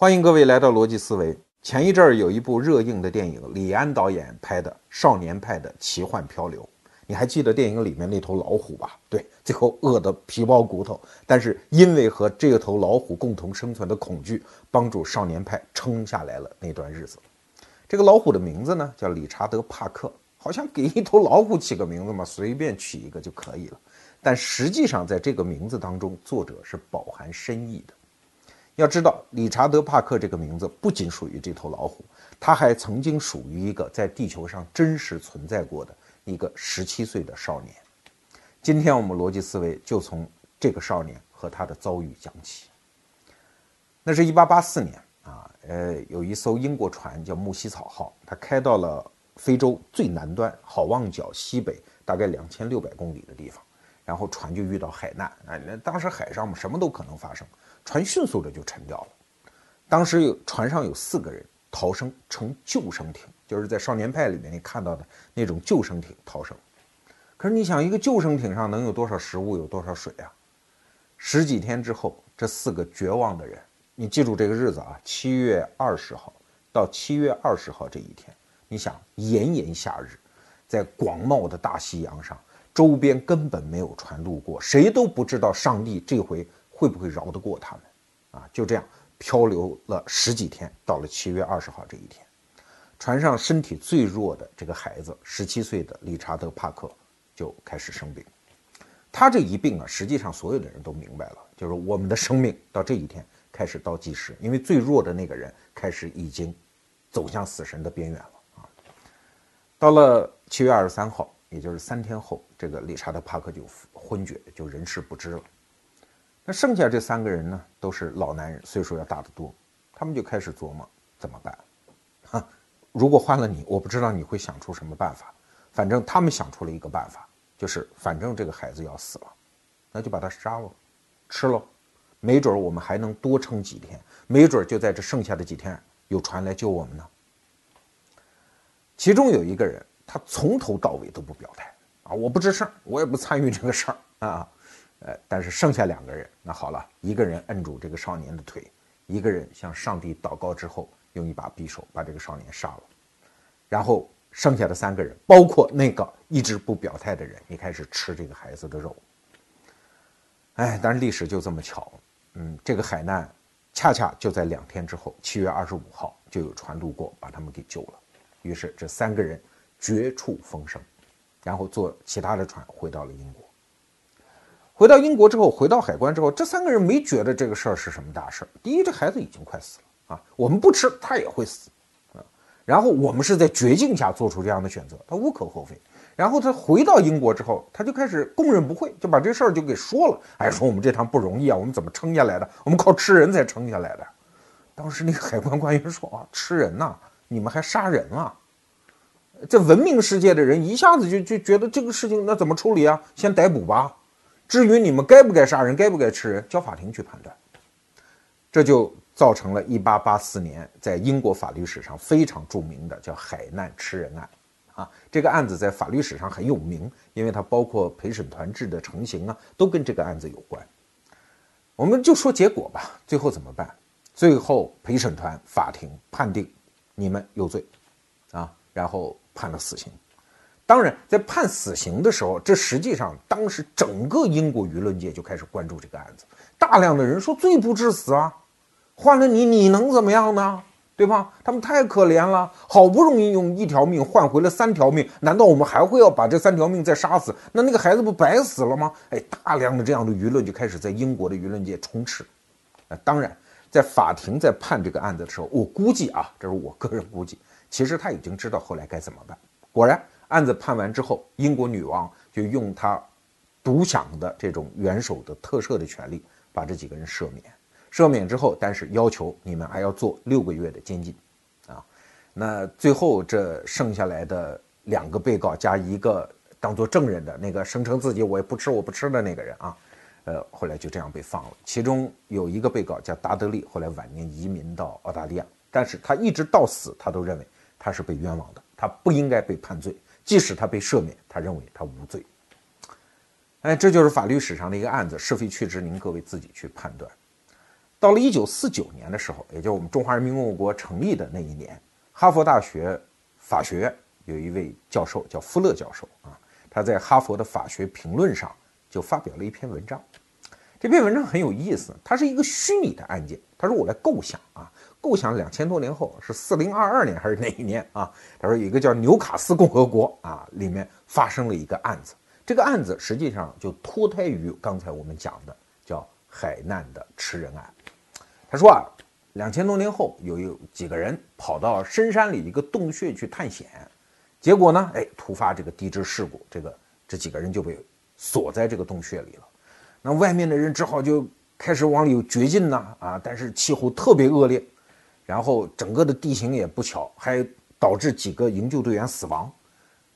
欢迎各位来到逻辑思维。前一阵儿有一部热映的电影，李安导演拍的《少年派的奇幻漂流》，你还记得电影里面那头老虎吧？对，最后饿得皮包骨头，但是因为和这头老虎共同生存的恐惧，帮助少年派撑下来了那段日子。这个老虎的名字呢，叫理查德·帕克，好像给一头老虎起个名字嘛，随便取一个就可以了。但实际上，在这个名字当中，作者是饱含深意的。要知道，理查德·帕克这个名字不仅属于这头老虎，他还曾经属于一个在地球上真实存在过的一个十七岁的少年。今天我们逻辑思维就从这个少年和他的遭遇讲起。那是一八八四年啊，呃，有一艘英国船叫木西草号，它开到了非洲最南端好望角西北大概两千六百公里的地方，然后船就遇到海难啊，那当时海上嘛，什么都可能发生。船迅速的就沉掉了，当时有船上有四个人逃生，乘救生艇，就是在《少年派》里面你看到的那种救生艇逃生。可是你想，一个救生艇上能有多少食物，有多少水啊？十几天之后，这四个绝望的人，你记住这个日子啊，七月二十号到七月二十号这一天，你想炎炎夏日，在广袤的大西洋上，周边根本没有船路过，谁都不知道上帝这回。会不会饶得过他们？啊，就这样漂流了十几天，到了七月二十号这一天，船上身体最弱的这个孩子，十七岁的理查德·帕克就开始生病。他这一病啊，实际上所有的人都明白了，就是我们的生命到这一天开始倒计时，因为最弱的那个人开始已经走向死神的边缘了啊。到了七月二十三号，也就是三天后，这个理查德·帕克就昏厥，就人事不知了。那剩下这三个人呢，都是老男人，岁数要大得多，他们就开始琢磨怎么办。哈，如果换了你，我不知道你会想出什么办法。反正他们想出了一个办法，就是反正这个孩子要死了，那就把他杀了，吃了，没准我们还能多撑几天，没准就在这剩下的几天有船来救我们呢。其中有一个人，他从头到尾都不表态啊，我不吱声，我也不参与这个事儿啊。呃，但是剩下两个人，那好了，一个人摁住这个少年的腿，一个人向上帝祷告之后，用一把匕首把这个少年杀了，然后剩下的三个人，包括那个一直不表态的人，也开始吃这个孩子的肉。哎，但是历史就这么巧，嗯，这个海难恰恰就在两天之后，七月二十五号就有船路过，把他们给救了。于是这三个人绝处逢生，然后坐其他的船回到了英国。回到英国之后，回到海关之后，这三个人没觉得这个事儿是什么大事儿。第一，这孩子已经快死了啊，我们不吃他也会死啊。然后我们是在绝境下做出这样的选择，他无可厚非。然后他回到英国之后，他就开始供认不讳，就把这事儿就给说了。哎，说我们这趟不容易啊，我们怎么撑下来的？我们靠吃人才撑下来的。当时那个海关官员说啊，吃人呐，你们还杀人啊？这文明世界的人一下子就就觉得这个事情那怎么处理啊？先逮捕吧。至于你们该不该杀人，该不该吃人，交法庭去判断。这就造成了1884年在英国法律史上非常著名的叫海难吃人案。啊，这个案子在法律史上很有名，因为它包括陪审团制的成型啊，都跟这个案子有关。我们就说结果吧，最后怎么办？最后陪审团法庭判定你们有罪，啊，然后判了死刑。当然，在判死刑的时候，这实际上当时整个英国舆论界就开始关注这个案子，大量的人说罪不至死啊，换了你你能怎么样呢？对吧？他们太可怜了，好不容易用一条命换回了三条命，难道我们还会要把这三条命再杀死？那那个孩子不白死了吗？哎，大量的这样的舆论就开始在英国的舆论界充斥。啊，当然，在法庭在判这个案子的时候，我估计啊，这是我个人估计，其实他已经知道后来该怎么办。果然。案子判完之后，英国女王就用她独享的这种元首的特赦的权利，把这几个人赦免。赦免之后，但是要求你们还要做六个月的监禁，啊，那最后这剩下来的两个被告加一个当做证人的那个声称自己我也不吃我不吃的那个人啊，呃，后来就这样被放了。其中有一个被告叫达德利，后来晚年移民到澳大利亚，但是他一直到死，他都认为他是被冤枉的，他不应该被判罪。即使他被赦免，他认为他无罪。哎，这就是法律史上的一个案子，是非曲直，您各位自己去判断。到了一九四九年的时候，也就是我们中华人民共和国成立的那一年，哈佛大学法学院有一位教授叫富勒教授啊，他在哈佛的法学评论上就发表了一篇文章。这篇文章很有意思，它是一个虚拟的案件。他说：“我来构想啊，构想两千多年后是四零二二年还是哪一年啊？”他说：“有一个叫纽卡斯共和国啊，里面发生了一个案子。这个案子实际上就脱胎于刚才我们讲的叫海难的吃人案。”他说啊，两千多年后有有几个人跑到深山里一个洞穴去探险，结果呢，哎，突发这个地质事故，这个这几个人就被锁在这个洞穴里了。那外面的人只好就开始往里掘进呐，啊，但是气候特别恶劣，然后整个的地形也不巧，还导致几个营救队员死亡。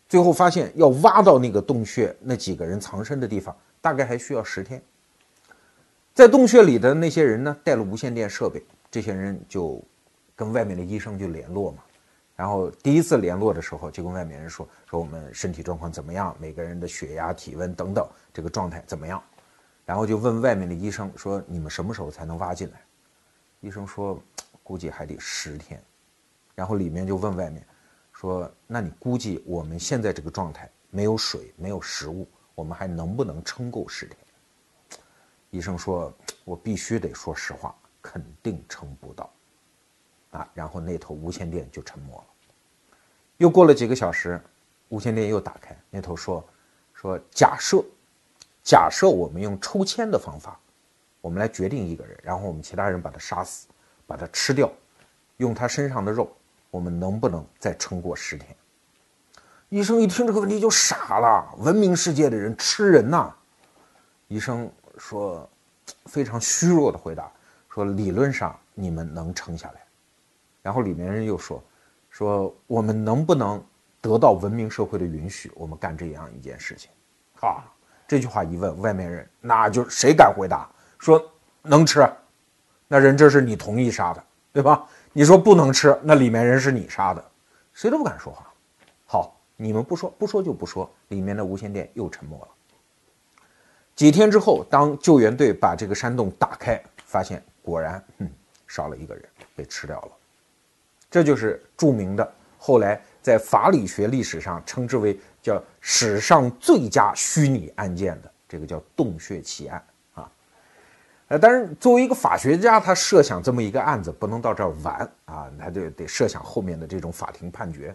最后发现要挖到那个洞穴那几个人藏身的地方，大概还需要十天。在洞穴里的那些人呢，带了无线电设备，这些人就跟外面的医生就联络嘛。然后第一次联络的时候，就跟外面人说说我们身体状况怎么样，每个人的血压、体温等等这个状态怎么样。然后就问外面的医生说：“你们什么时候才能挖进来？”医生说：“估计还得十天。”然后里面就问外面说：“那你估计我们现在这个状态，没有水，没有食物，我们还能不能撑够十天？”医生说：“我必须得说实话，肯定撑不到。”啊，然后那头无线电就沉默了。又过了几个小时，无线电又打开，那头说：“说假设。”假设我们用抽签的方法，我们来决定一个人，然后我们其他人把他杀死，把它吃掉，用他身上的肉，我们能不能再撑过十天？医生一听这个问题就傻了。文明世界的人吃人呐？医生说，非常虚弱的回答说：理论上你们能撑下来。然后里面人又说，说我们能不能得到文明社会的允许，我们干这样一件事情？啊？这句话一问，外面人那就谁敢回答说能吃？那人这是你同意杀的，对吧？你说不能吃，那里面人是你杀的，谁都不敢说话。好，你们不说，不说就不说。里面的无线电又沉默了。几天之后，当救援队把这个山洞打开，发现果然，嗯，少了一个人被吃掉了。这就是著名的后来在法理学历史上称之为。叫史上最佳虚拟案件的这个叫洞穴奇案，呃，但是作为一个法学家，他设想这么一个案子不能到这儿完啊，他就得设想后面的这种法庭判决。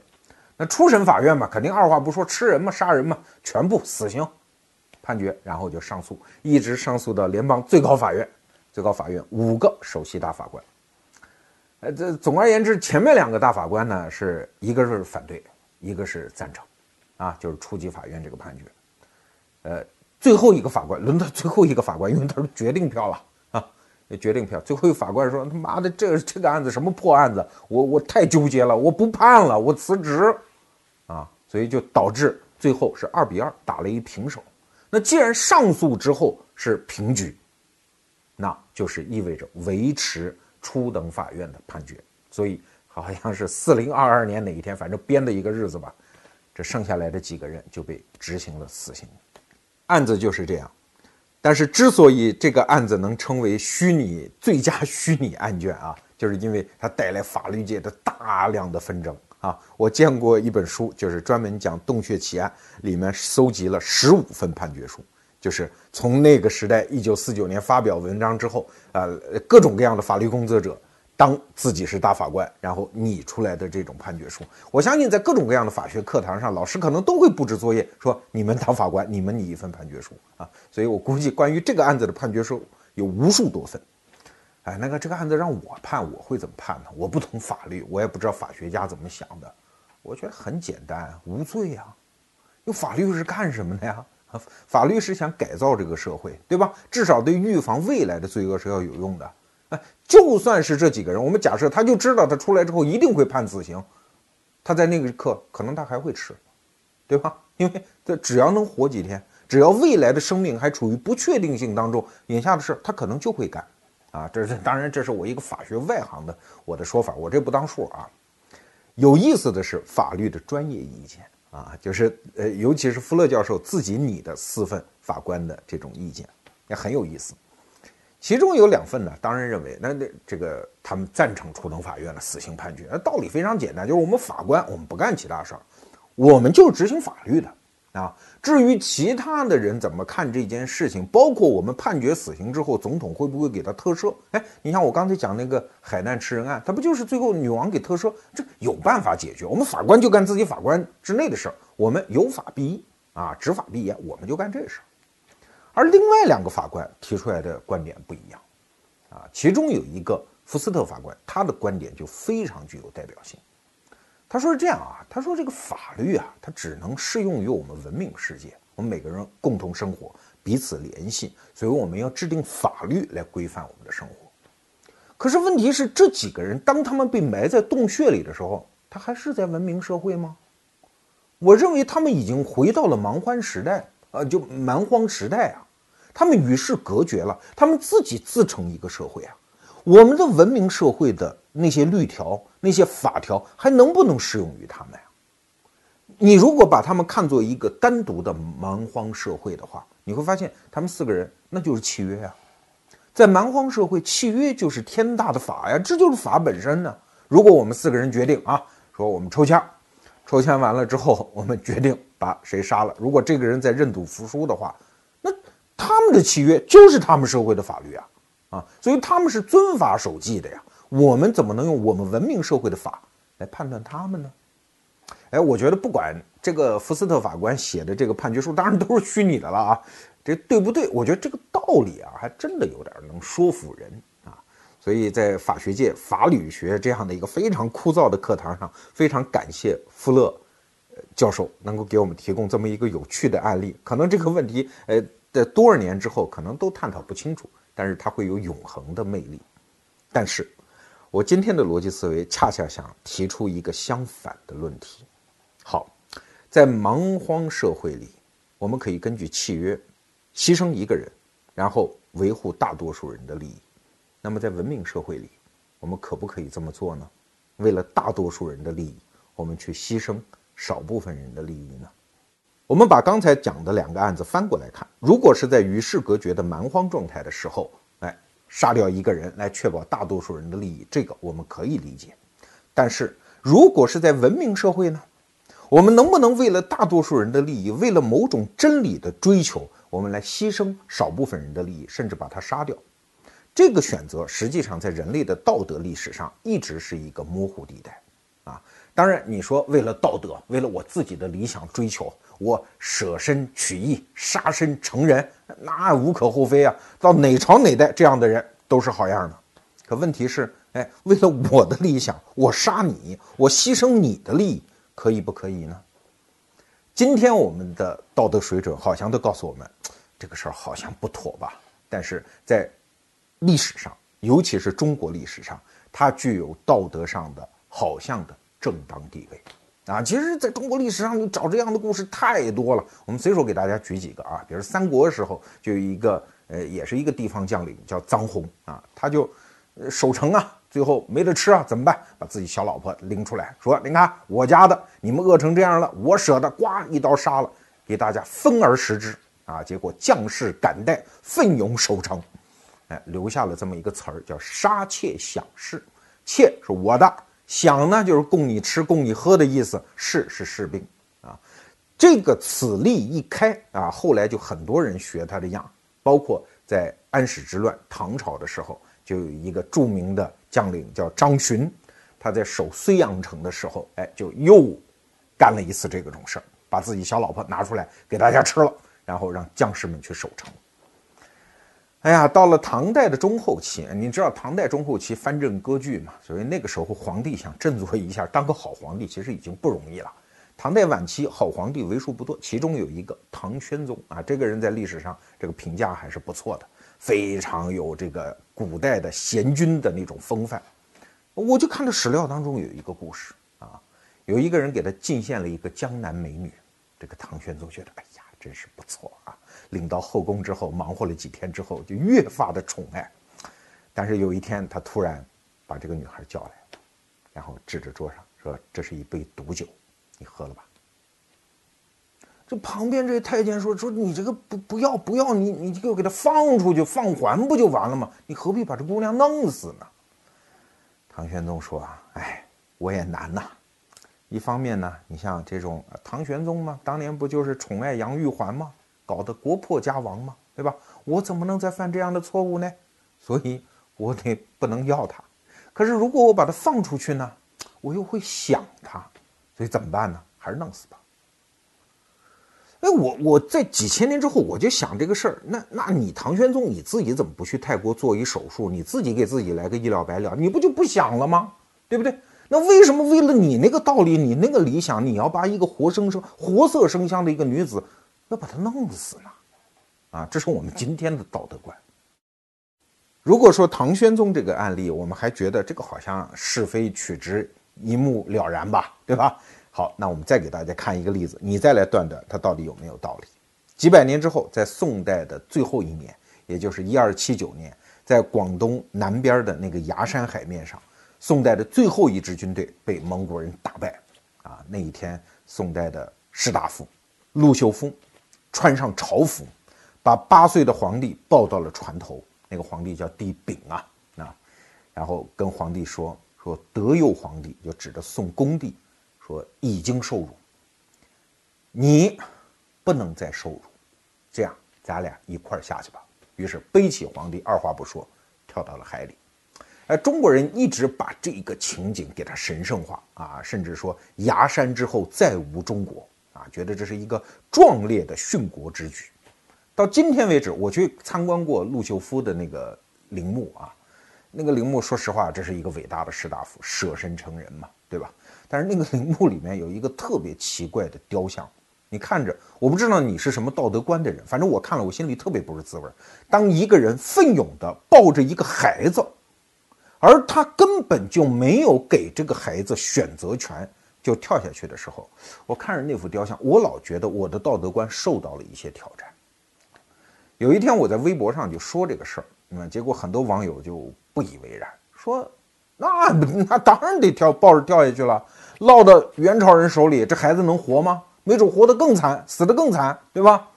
那初审法院嘛，肯定二话不说，吃人嘛，杀人嘛，全部死刑判决，然后就上诉，一直上诉到联邦最高法院。最高法院五个首席大法官，呃，这总而言之，前面两个大法官呢，是一个是反对，一个是赞成。啊，就是初级法院这个判决，呃，最后一个法官轮到最后一个法官，因为他是决定票了啊，决定票。最后一个法官说：“他妈的，这这个案子什么破案子？我我太纠结了，我不判了，我辞职。”啊，所以就导致最后是二比二打了一平手。那既然上诉之后是平局，那就是意味着维持初等法院的判决。所以好像是四零二二年哪一天，反正编的一个日子吧。这剩下来的几个人就被执行了死刑，案子就是这样。但是之所以这个案子能称为虚拟最佳虚拟案卷啊，就是因为它带来法律界的大量的纷争啊。我见过一本书，就是专门讲洞穴奇案，里面搜集了十五份判决书，就是从那个时代一九四九年发表文章之后啊，各种各样的法律工作者。当自己是大法官，然后拟出来的这种判决书，我相信在各种各样的法学课堂上，老师可能都会布置作业，说你们当法官，你们拟一份判决书啊。所以我估计关于这个案子的判决书有无数多份。哎，那个这个案子让我判，我会怎么判呢？我不懂法律，我也不知道法学家怎么想的。我觉得很简单，无罪呀。用法律是干什么的呀？法律是想改造这个社会，对吧？至少对预防未来的罪恶是要有用的。哎，就算是这几个人，我们假设他就知道他出来之后一定会判死刑，他在那个刻可能他还会吃，对吧？因为这只要能活几天，只要未来的生命还处于不确定性当中，眼下的事他可能就会干，啊，这是当然，这是我一个法学外行的我的说法，我这不当数啊。有意思的是法律的专业意见啊，就是呃，尤其是富勒教授自己拟的四份法官的这种意见，也很有意思。其中有两份呢，当然认为那那这个他们赞成初等法院的死刑判决。那道理非常简单，就是我们法官我们不干其他事儿，我们就是执行法律的啊。至于其他的人怎么看这件事情，包括我们判决死刑之后，总统会不会给他特赦？哎，你像我刚才讲那个海难吃人案，他不就是最后女王给特赦？这有办法解决。我们法官就干自己法官之内的事儿，我们有法必依啊，执法必严，我们就干这事儿。而另外两个法官提出来的观点不一样，啊，其中有一个福斯特法官，他的观点就非常具有代表性。他说是这样啊，他说这个法律啊，它只能适用于我们文明世界，我们每个人共同生活，彼此联系，所以我们要制定法律来规范我们的生活。可是问题是，这几个人当他们被埋在洞穴里的时候，他还是在文明社会吗？我认为他们已经回到了蛮荒时代，呃，就蛮荒时代啊。他们与世隔绝了，他们自己自成一个社会啊！我们的文明社会的那些律条、那些法条还能不能适用于他们呀？你如果把他们看作一个单独的蛮荒社会的话，你会发现他们四个人那就是契约啊。在蛮荒社会，契约就是天大的法呀，这就是法本身呢。如果我们四个人决定啊，说我们抽签，抽签完了之后，我们决定把谁杀了。如果这个人在认赌服输的话，的契约就是他们社会的法律啊，啊，所以他们是遵法守纪的呀。我们怎么能用我们文明社会的法来判断他们呢？哎，我觉得不管这个福斯特法官写的这个判决书，当然都是虚拟的了啊，这对不对？我觉得这个道理啊，还真的有点能说服人啊。所以在法学界法理学这样的一个非常枯燥的课堂上，非常感谢富勒教授能够给我们提供这么一个有趣的案例。可能这个问题，呃。在多少年之后，可能都探讨不清楚，但是它会有永恒的魅力。但是，我今天的逻辑思维恰恰想提出一个相反的论题。好，在蛮荒社会里，我们可以根据契约牺牲一个人，然后维护大多数人的利益。那么，在文明社会里，我们可不可以这么做呢？为了大多数人的利益，我们去牺牲少部分人的利益呢？我们把刚才讲的两个案子翻过来看，如果是在与世隔绝的蛮荒状态的时候，来，杀掉一个人来确保大多数人的利益，这个我们可以理解。但是如果是在文明社会呢，我们能不能为了大多数人的利益，为了某种真理的追求，我们来牺牲少部分人的利益，甚至把他杀掉？这个选择实际上在人类的道德历史上一直是一个模糊地带。当然，你说为了道德，为了我自己的理想追求。我舍身取义，杀身成仁，那无可厚非啊！到哪朝哪代，这样的人都是好样的。可问题是，哎，为了我的理想，我杀你，我牺牲你的利益，可以不可以呢？今天我们的道德水准好像都告诉我们，这个事儿好像不妥吧？但是在历史上，尤其是中国历史上，它具有道德上的好像的正当地位。啊，其实，在中国历史上，你找这样的故事太多了。我们随手给大家举几个啊，比如三国的时候，就有一个，呃，也是一个地方将领叫臧洪啊，他就守城啊，最后没得吃啊，怎么办？把自己小老婆拎出来，说：“你看我家的，你们饿成这样了，我舍得，呱一刀杀了，给大家分而食之啊。”结果将士敢戴，奋勇守城，哎，留下了这么一个词儿，叫“杀妾享士”，妾是我的。饷呢，就是供你吃、供你喝的意思。士是士兵啊，这个此例一开啊，后来就很多人学他的样，包括在安史之乱唐朝的时候，就有一个著名的将领叫张巡，他在守睢阳城的时候，哎，就又干了一次这个种事儿，把自己小老婆拿出来给大家吃了，然后让将士们去守城。哎呀，到了唐代的中后期，你知道唐代中后期藩镇割据嘛？所以那个时候皇帝想振作一下，当个好皇帝，其实已经不容易了。唐代晚期好皇帝为数不多，其中有一个唐宣宗啊，这个人在历史上这个评价还是不错的，非常有这个古代的贤君的那种风范。我就看到史料当中有一个故事啊，有一个人给他进献了一个江南美女，这个唐宣宗觉得，哎呀，真是不错啊。领到后宫之后，忙活了几天之后，就越发的宠爱。但是有一天，他突然把这个女孩叫来，然后指着桌上说：“这是一杯毒酒，你喝了吧。”这旁边这个太监说说你这个不不要不要你你就给他放出去放还不就完了吗？你何必把这姑娘弄死呢？唐玄宗说啊，哎，我也难呐。一方面呢，你像这种唐玄宗嘛，当年不就是宠爱杨玉环吗？搞得国破家亡嘛，对吧？我怎么能再犯这样的错误呢？所以我得不能要他。可是如果我把他放出去呢，我又会想他，所以怎么办呢？还是弄死吧。哎，我我在几千年之后，我就想这个事儿。那那你唐玄宗你自己怎么不去泰国做一手术？你自己给自己来个一了百了，你不就不想了吗？对不对？那为什么为了你那个道理，你那个理想，你要把一个活生生、活色生香的一个女子，要把她弄死呢？啊，这是我们今天的道德观。如果说唐玄宗这个案例，我们还觉得这个好像是非曲直一目了然吧，对吧？好，那我们再给大家看一个例子，你再来断断它到底有没有道理。几百年之后，在宋代的最后一年，也就是一二七九年，在广东南边的那个崖山海面上，宋代的最后一支军队被蒙古人打败。啊，那一天，宋代的士大夫陆秀夫穿上朝服，把八岁的皇帝抱到了船头，那个皇帝叫帝昺啊啊，然后跟皇帝说说德佑皇帝，就指着宋恭帝。说已经受辱，你不能再受辱，这样咱俩一块儿下去吧。于是背起皇帝，二话不说，跳到了海里。哎，中国人一直把这个情景给他神圣化啊，甚至说崖山之后再无中国啊，觉得这是一个壮烈的殉国之举。到今天为止，我去参观过陆秀夫的那个陵墓啊，那个陵墓，说实话，这是一个伟大的士大夫，舍身成仁嘛，对吧？但是那个陵墓里面有一个特别奇怪的雕像，你看着，我不知道你是什么道德观的人，反正我看了，我心里特别不是滋味。当一个人奋勇地抱着一个孩子，而他根本就没有给这个孩子选择权，就跳下去的时候，我看着那幅雕像，我老觉得我的道德观受到了一些挑战。有一天我在微博上就说这个事儿，嗯，结果很多网友就不以为然，说那那当然得跳，抱着跳下去了。落到元朝人手里，这孩子能活吗？没准活得更惨，死得更惨，对吧？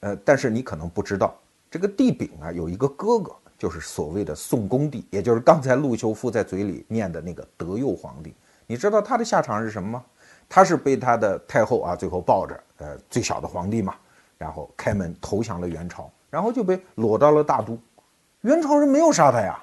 呃，但是你可能不知道，这个帝昺啊，有一个哥哥，就是所谓的宋恭帝，也就是刚才陆秀夫在嘴里念的那个德佑皇帝。你知道他的下场是什么吗？他是被他的太后啊，最后抱着，呃，最小的皇帝嘛，然后开门投降了元朝，然后就被裸到了大都。元朝人没有杀他呀。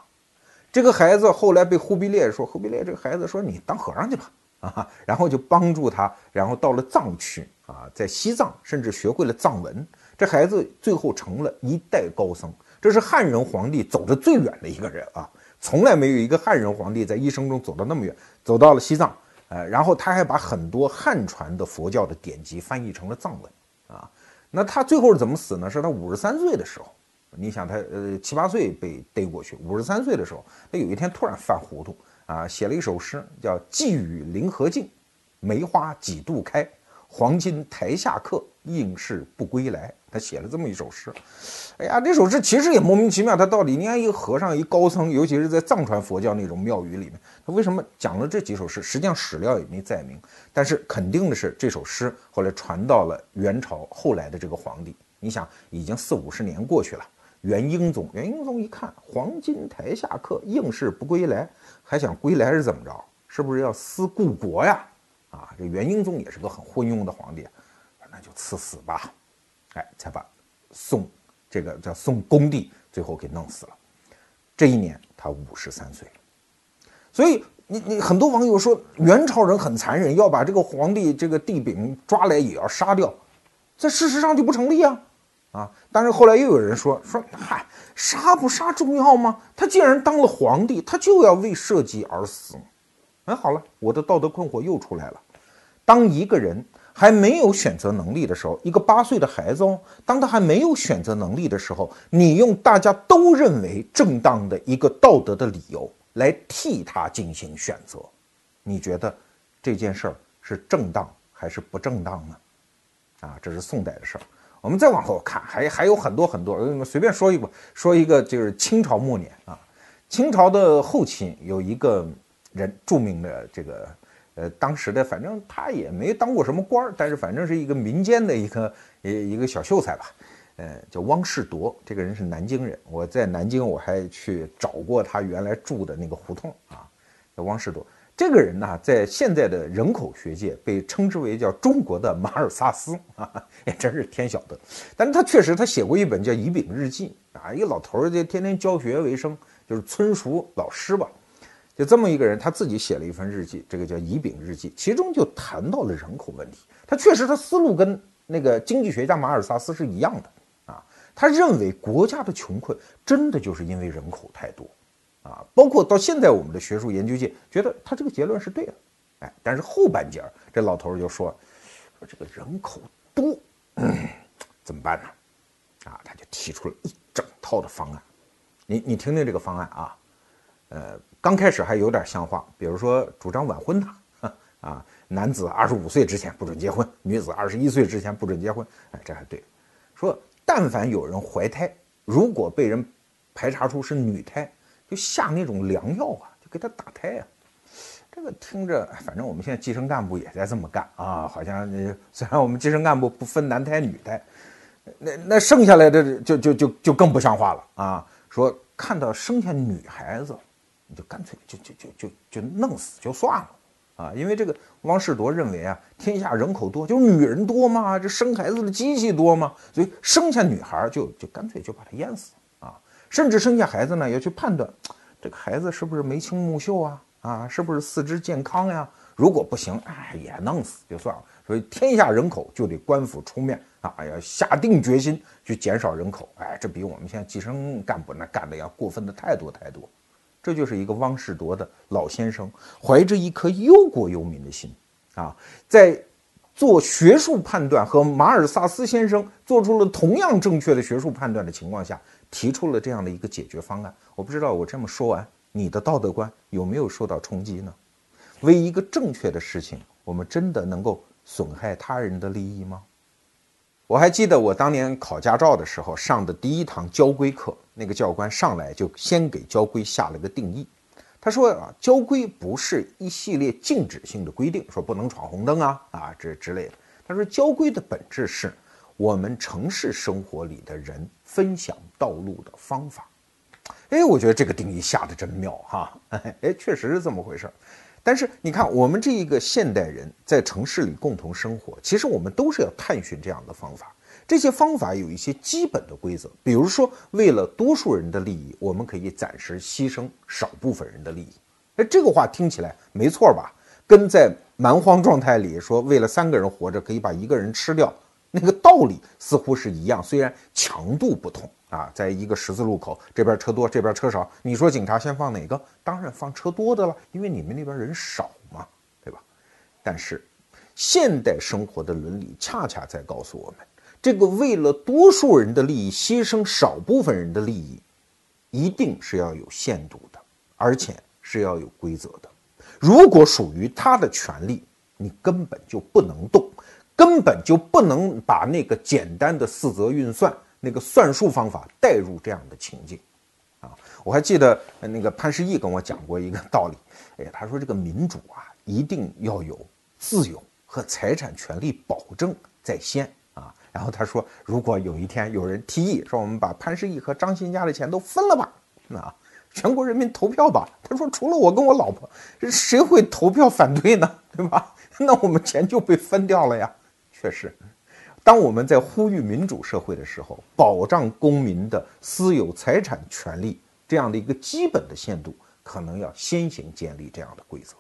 这个孩子后来被忽必烈说，忽必烈这个孩子说你当和尚去吧，啊，然后就帮助他，然后到了藏区啊，在西藏甚至学会了藏文。这孩子最后成了一代高僧，这是汉人皇帝走得最远的一个人啊，从来没有一个汉人皇帝在一生中走到那么远，走到了西藏，呃，然后他还把很多汉传的佛教的典籍翻译成了藏文啊。那他最后是怎么死呢？是他五十三岁的时候。你想他呃七八岁被逮过去，五十三岁的时候，他有一天突然犯糊涂啊，写了一首诗，叫《寄与林和靖》，梅花几度开，黄金台下客，应是不归来。他写了这么一首诗，哎呀，这首诗其实也莫名其妙，他到底你看一个和尚，一高僧，尤其是在藏传佛教那种庙宇里面，他为什么讲了这几首诗？实际上史料也没载明，但是肯定的是，这首诗后来传到了元朝后来的这个皇帝。你想，已经四五十年过去了。元英宗，元英宗一看，黄金台下客，应是不归来，还想归来是怎么着？是不是要思故国呀？啊，这元英宗也是个很昏庸的皇帝，那就赐死吧，哎，才把宋这个叫宋恭帝最后给弄死了。这一年他五十三岁，所以你你很多网友说元朝人很残忍，要把这个皇帝这个帝昺抓来也要杀掉，在事实上就不成立啊。啊！但是后来又有人说说，嗨，杀不杀重要吗？他既然当了皇帝，他就要为社稷而死。哎，好了，我的道德困惑又出来了。当一个人还没有选择能力的时候，一个八岁的孩子哦，当他还没有选择能力的时候，你用大家都认为正当的一个道德的理由来替他进行选择，你觉得这件事儿是正当还是不正当呢？啊，这是宋代的事儿。我们再往后看，还还有很多很多，我随便说一个，说一个就是清朝末年啊，清朝的后期有一个人著名的这个呃，当时的反正他也没当过什么官儿，但是反正是一个民间的一个一一个小秀才吧。呃，叫汪士铎，这个人是南京人。我在南京我还去找过他原来住的那个胡同啊，叫汪士铎。这个人呢，在现在的人口学界被称之为叫中国的马尔萨斯啊，也真是天晓得。但是他确实他写过一本叫《乙丙日记》啊，一个老头儿就天天教学为生，就是村塾老师吧，就这么一个人，他自己写了一份日记，这个叫《乙丙日记》，其中就谈到了人口问题。他确实他思路跟那个经济学家马尔萨斯是一样的啊，他认为国家的穷困真的就是因为人口太多。啊，包括到现在，我们的学术研究界觉得他这个结论是对的，哎，但是后半截儿这老头儿就说，说这个人口多，怎么办呢？啊，他就提出了一整套的方案，你你听听这个方案啊，呃，刚开始还有点像话，比如说主张晚婚的，啊，男子二十五岁之前不准结婚，女子二十一岁之前不准结婚，哎，这还对，说但凡有人怀胎，如果被人排查出是女胎。就下那种良药啊，就给他打胎呀。这个听着，反正我们现在基层干部也在这么干啊。好像虽然我们基层干部不分男胎女胎，那那剩下来的就就就就更不像话了啊。说看到生下女孩子，你就干脆就就就就就弄死就算了啊。因为这个汪士铎认为啊，天下人口多，就是女人多嘛，这生孩子的机器多嘛，所以生下女孩就就干脆就把她淹死啊。甚至生下孩子呢，要去判断这个孩子是不是眉清目秀啊，啊，是不是四肢健康呀？如果不行，哎，也弄死就算了。所以天下人口就得官府出面啊，要下定决心去减少人口。哎，这比我们现在计生干部那干的要过分的太多太多。这就是一个汪士铎的老先生，怀着一颗忧国忧民的心啊，在做学术判断和马尔萨斯先生做出了同样正确的学术判断的情况下。提出了这样的一个解决方案，我不知道我这么说完，你的道德观有没有受到冲击呢？为一个正确的事情，我们真的能够损害他人的利益吗？我还记得我当年考驾照的时候上的第一堂交规课，那个教官上来就先给交规下了个定义，他说啊，交规不是一系列禁止性的规定，说不能闯红灯啊啊这之类的。他说交规的本质是。我们城市生活里的人分享道路的方法，哎，我觉得这个定义下的真妙哈，哎，确实是这么回事。但是你看，我们这一个现代人在城市里共同生活，其实我们都是要探寻这样的方法。这些方法有一些基本的规则，比如说，为了多数人的利益，我们可以暂时牺牲少部分人的利益。哎，这个话听起来没错吧？跟在蛮荒状态里说，为了三个人活着，可以把一个人吃掉。那个道理似乎是一样，虽然强度不同啊。在一个十字路口，这边车多，这边车少，你说警察先放哪个？当然放车多的了，因为你们那边人少嘛，对吧？但是现代生活的伦理恰恰在告诉我们，这个为了多数人的利益牺牲少部分人的利益，一定是要有限度的，而且是要有规则的。如果属于他的权利，你根本就不能动。根本就不能把那个简单的四则运算那个算术方法带入这样的情境，啊，我还记得那个潘石屹跟我讲过一个道理，哎，他说这个民主啊，一定要有自由和财产权利保证在先。然后他说，如果有一天有人提议说我们把潘石屹和张欣家的钱都分了吧，啊，全国人民投票吧，他说除了我跟我老婆，谁会投票反对呢？对吧？那我们钱就被分掉了呀。确实，当我们在呼吁民主社会的时候，保障公民的私有财产权利这样的一个基本的限度，可能要先行建立这样的规则。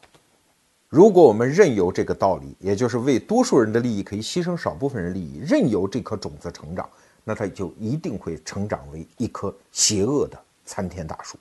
如果我们任由这个道理，也就是为多数人的利益可以牺牲少部分人利益，任由这颗种子成长，那它就一定会成长为一棵邪恶的参天大树。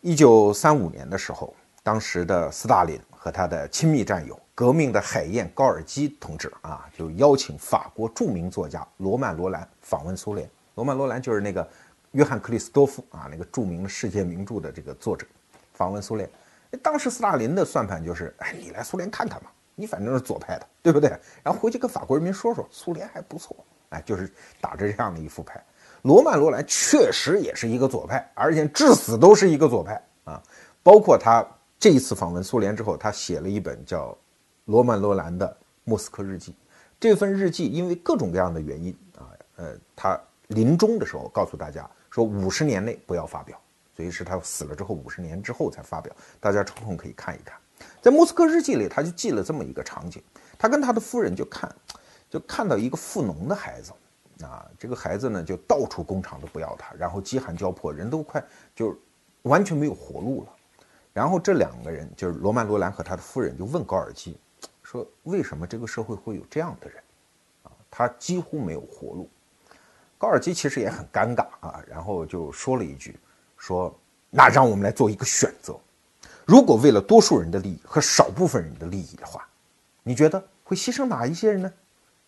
一九三五年的时候，当时的斯大林和他的亲密战友。革命的海燕高尔基同志啊，就邀请法国著名作家罗曼·罗兰访问苏联。罗曼·罗兰就是那个约翰·克里斯多夫啊，那个著名世界名著的这个作者。访问苏联，当时斯大林的算盘就是：哎，你来苏联看看嘛，你反正是左派的，对不对？然后回去跟法国人民说说，苏联还不错。哎，就是打着这样的一副牌。罗曼·罗兰确实也是一个左派，而且至死都是一个左派啊，包括他。这一次访问苏联之后，他写了一本叫《罗曼·罗兰的莫斯科日记》。这份日记因为各种各样的原因啊，呃，他临终的时候告诉大家说，五十年内不要发表，所以是他死了之后五十年之后才发表。大家抽空可以看一看，在莫斯科日记里，他就记了这么一个场景：他跟他的夫人就看，就看到一个富农的孩子。啊，这个孩子呢，就到处工厂都不要他，然后饥寒交迫，人都快就完全没有活路了。然后这两个人，就是罗曼·罗兰和他的夫人，就问高尔基说：“为什么这个社会会有这样的人？啊，他几乎没有活路。”高尔基其实也很尴尬啊，然后就说了一句：“说那让我们来做一个选择，如果为了多数人的利益和少部分人的利益的话，你觉得会牺牲哪一些人呢？”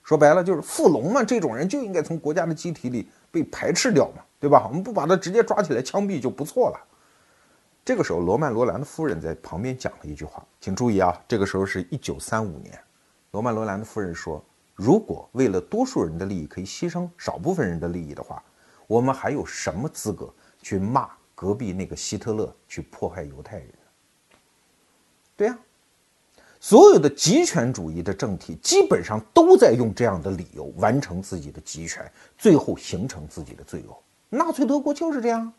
说白了就是富农嘛，这种人就应该从国家的机体里被排斥掉嘛，对吧？我们不把他直接抓起来枪毙就不错了。这个时候，罗曼·罗兰的夫人在旁边讲了一句话，请注意啊，这个时候是一九三五年。罗曼·罗兰的夫人说：“如果为了多数人的利益可以牺牲少部分人的利益的话，我们还有什么资格去骂隔壁那个希特勒去迫害犹太人？”对呀。所有的极权主义的政体基本上都在用这样的理由完成自己的极权，最后形成自己的罪恶。纳粹德国就是这样，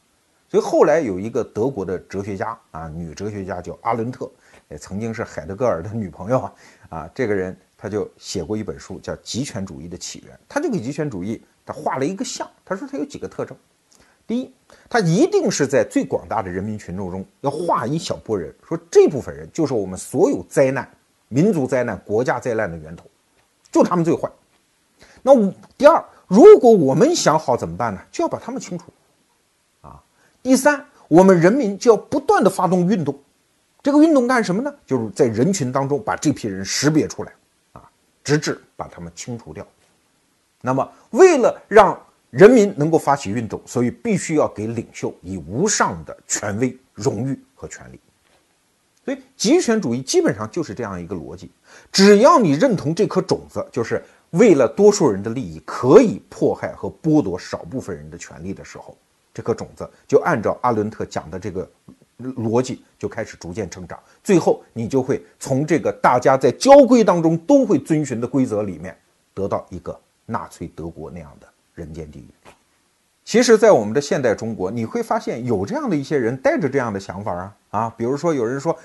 所以后来有一个德国的哲学家啊，女哲学家叫阿伦特，也曾经是海德格尔的女朋友啊。啊，这个人他就写过一本书叫《极权主义的起源》，他就给极权主义他画了一个像，他说他有几个特征：第一，他一定是在最广大的人民群众中要划一小波人，说这部分人就是我们所有灾难。民族灾难、国家灾难的源头，就他们最坏。那第二，如果我们想好怎么办呢？就要把他们清除。啊，第三，我们人民就要不断的发动运动。这个运动干什么呢？就是在人群当中把这批人识别出来，啊，直至把他们清除掉。那么，为了让人民能够发起运动，所以必须要给领袖以无上的权威、荣誉和权利。所以，极权主义基本上就是这样一个逻辑：只要你认同这颗种子，就是为了多数人的利益可以迫害和剥夺少部分人的权利的时候，这颗种子就按照阿伦特讲的这个逻辑就开始逐渐成长。最后，你就会从这个大家在交规当中都会遵循的规则里面，得到一个纳粹德国那样的人间地狱。其实，在我们的现代中国，你会发现有这样的一些人带着这样的想法啊啊，比如说有人说。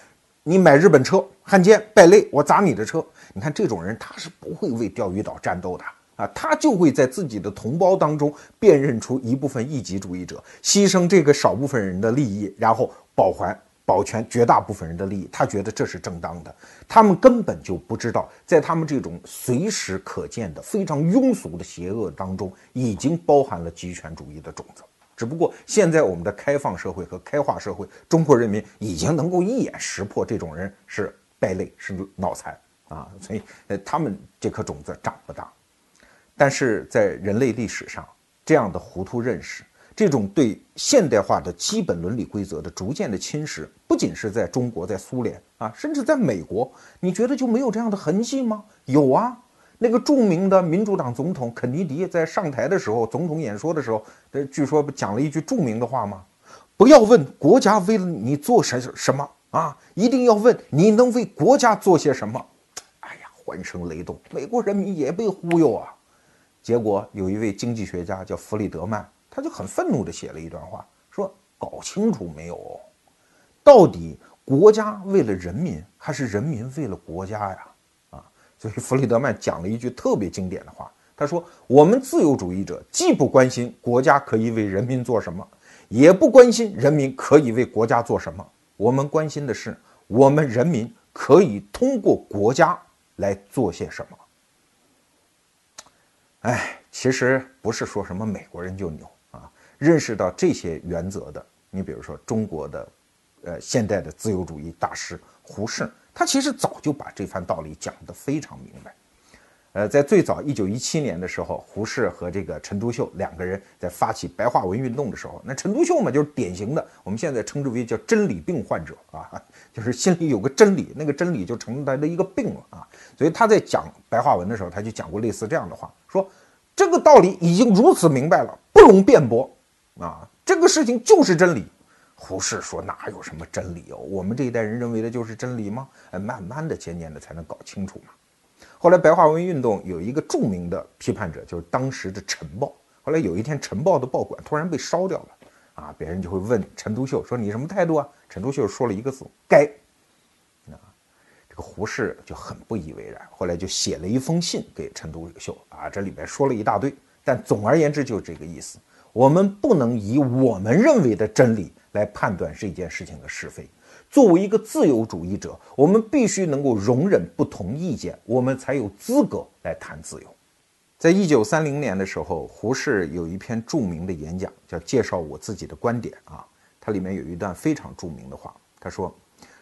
你买日本车，汉奸败类，我砸你的车。你看这种人，他是不会为钓鱼岛战斗的啊，他就会在自己的同胞当中辨认出一部分异己主义者，牺牲这个少部分人的利益，然后保还保全绝大部分人的利益。他觉得这是正当的。他们根本就不知道，在他们这种随时可见的非常庸俗的邪恶当中，已经包含了极权主义的种子。只不过现在我们的开放社会和开化社会，中国人民已经能够一眼识破这种人是败类，是脑残啊，所以呃，他们这颗种子长不大。但是在人类历史上，这样的糊涂认识，这种对现代化的基本伦理规则的逐渐的侵蚀，不仅是在中国，在苏联啊，甚至在美国，你觉得就没有这样的痕迹吗？有啊。那个著名的民主党总统肯尼迪在上台的时候，总统演说的时候，呃，据说讲了一句著名的话吗？不要问国家为了你做什什么啊，一定要问你能为国家做些什么。哎呀，欢声雷动，美国人民也被忽悠啊。结果有一位经济学家叫弗里德曼，他就很愤怒地写了一段话，说：“搞清楚没有？到底国家为了人民，还是人民为了国家呀？”啊所以弗里德曼讲了一句特别经典的话，他说：“我们自由主义者既不关心国家可以为人民做什么，也不关心人民可以为国家做什么，我们关心的是我们人民可以通过国家来做些什么。”哎，其实不是说什么美国人就牛，认识到这些原则的，你比如说中国的，呃，现代的自由主义大师胡适。他其实早就把这番道理讲得非常明白，呃，在最早一九一七年的时候，胡适和这个陈独秀两个人在发起白话文运动的时候，那陈独秀嘛，就是典型的我们现在称之为叫真理病患者啊，就是心里有个真理，那个真理就成了他的一个病了啊。所以他在讲白话文的时候，他就讲过类似这样的话，说这个道理已经如此明白了，不容辩驳啊，这个事情就是真理。胡适说：“哪有什么真理哦？我们这一代人认为的就是真理吗？哎，慢慢的、渐渐的才能搞清楚嘛。”后来白话文运动有一个著名的批判者，就是当时的《晨报》。后来有一天，《晨报》的报馆突然被烧掉了，啊，别人就会问陈独秀说：“你什么态度啊？”陈独秀说了一个字：“该。”啊，这个胡适就很不以为然，后来就写了一封信给陈独秀啊，这里面说了一大堆，但总而言之就是这个意思。我们不能以我们认为的真理。来判断这件事情的是非。作为一个自由主义者，我们必须能够容忍不同意见，我们才有资格来谈自由。在一九三零年的时候，胡适有一篇著名的演讲，叫《介绍我自己的观点》啊，它里面有一段非常著名的话，他说：“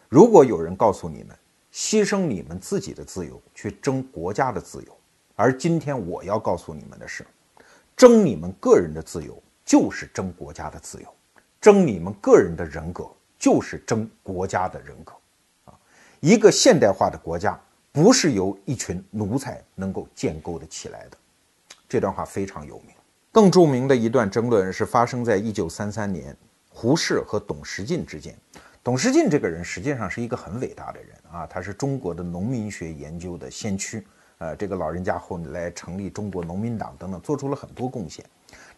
如果有人告诉你们，牺牲你们自己的自由去争国家的自由，而今天我要告诉你们的是，争你们个人的自由就是争国家的自由。”争你们个人的人格，就是争国家的人格，啊，一个现代化的国家不是由一群奴才能够建构的起来的。这段话非常有名。更著名的一段争论是发生在一九三三年，胡适和董时进之间。董时进这个人实际上是一个很伟大的人啊，他是中国的农民学研究的先驱，呃，这个老人家后来成立中国农民党等等，做出了很多贡献。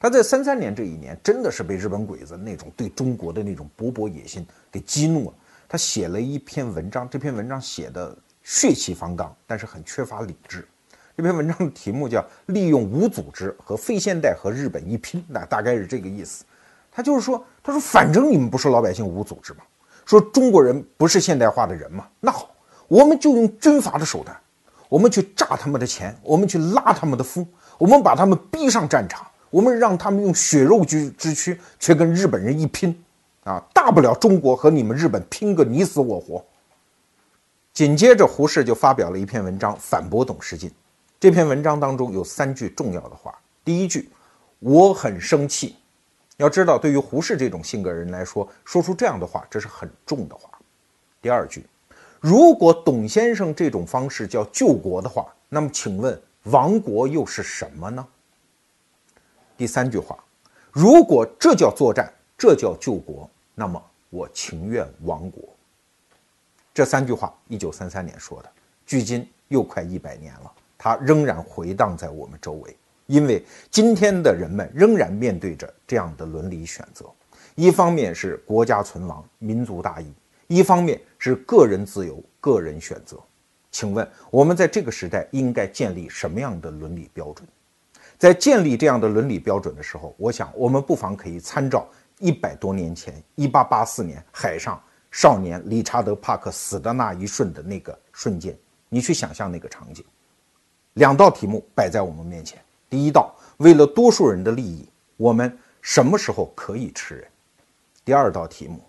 他在三三年这一年，真的是被日本鬼子那种对中国的那种勃勃野心给激怒了。他写了一篇文章，这篇文章写的血气方刚，但是很缺乏理智。这篇文章的题目叫《利用无组织和非现代和日本一拼》，那大概是这个意思。他就是说，他说反正你们不是老百姓无组织嘛，说中国人不是现代化的人嘛，那好，我们就用军阀的手段，我们去榨他们的钱，我们去拉他们的夫，我们把他们逼上战场。我们让他们用血肉之之躯去跟日本人一拼，啊，大不了中国和你们日本拼个你死我活。紧接着，胡适就发表了一篇文章反驳董时进。这篇文章当中有三句重要的话。第一句，我很生气。要知道，对于胡适这种性格人来说，说出这样的话，这是很重的话。第二句，如果董先生这种方式叫救国的话，那么请问亡国又是什么呢？第三句话，如果这叫作战，这叫救国，那么我情愿亡国。这三句话，一九三三年说的，距今又快一百年了，它仍然回荡在我们周围。因为今天的人们仍然面对着这样的伦理选择：一方面是国家存亡、民族大义；一方面是个人自由、个人选择。请问，我们在这个时代应该建立什么样的伦理标准？在建立这样的伦理标准的时候，我想我们不妨可以参照一百多年前，一八八四年海上少年理查德·帕克死的那一瞬的那个瞬间，你去想象那个场景。两道题目摆在我们面前：第一道，为了多数人的利益，我们什么时候可以吃人？第二道题目，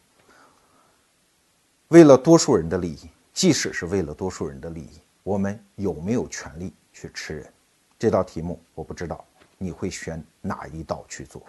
为了多数人的利益，即使是为了多数人的利益，我们有没有权利去吃人？这道题目我不知道你会选哪一道去做。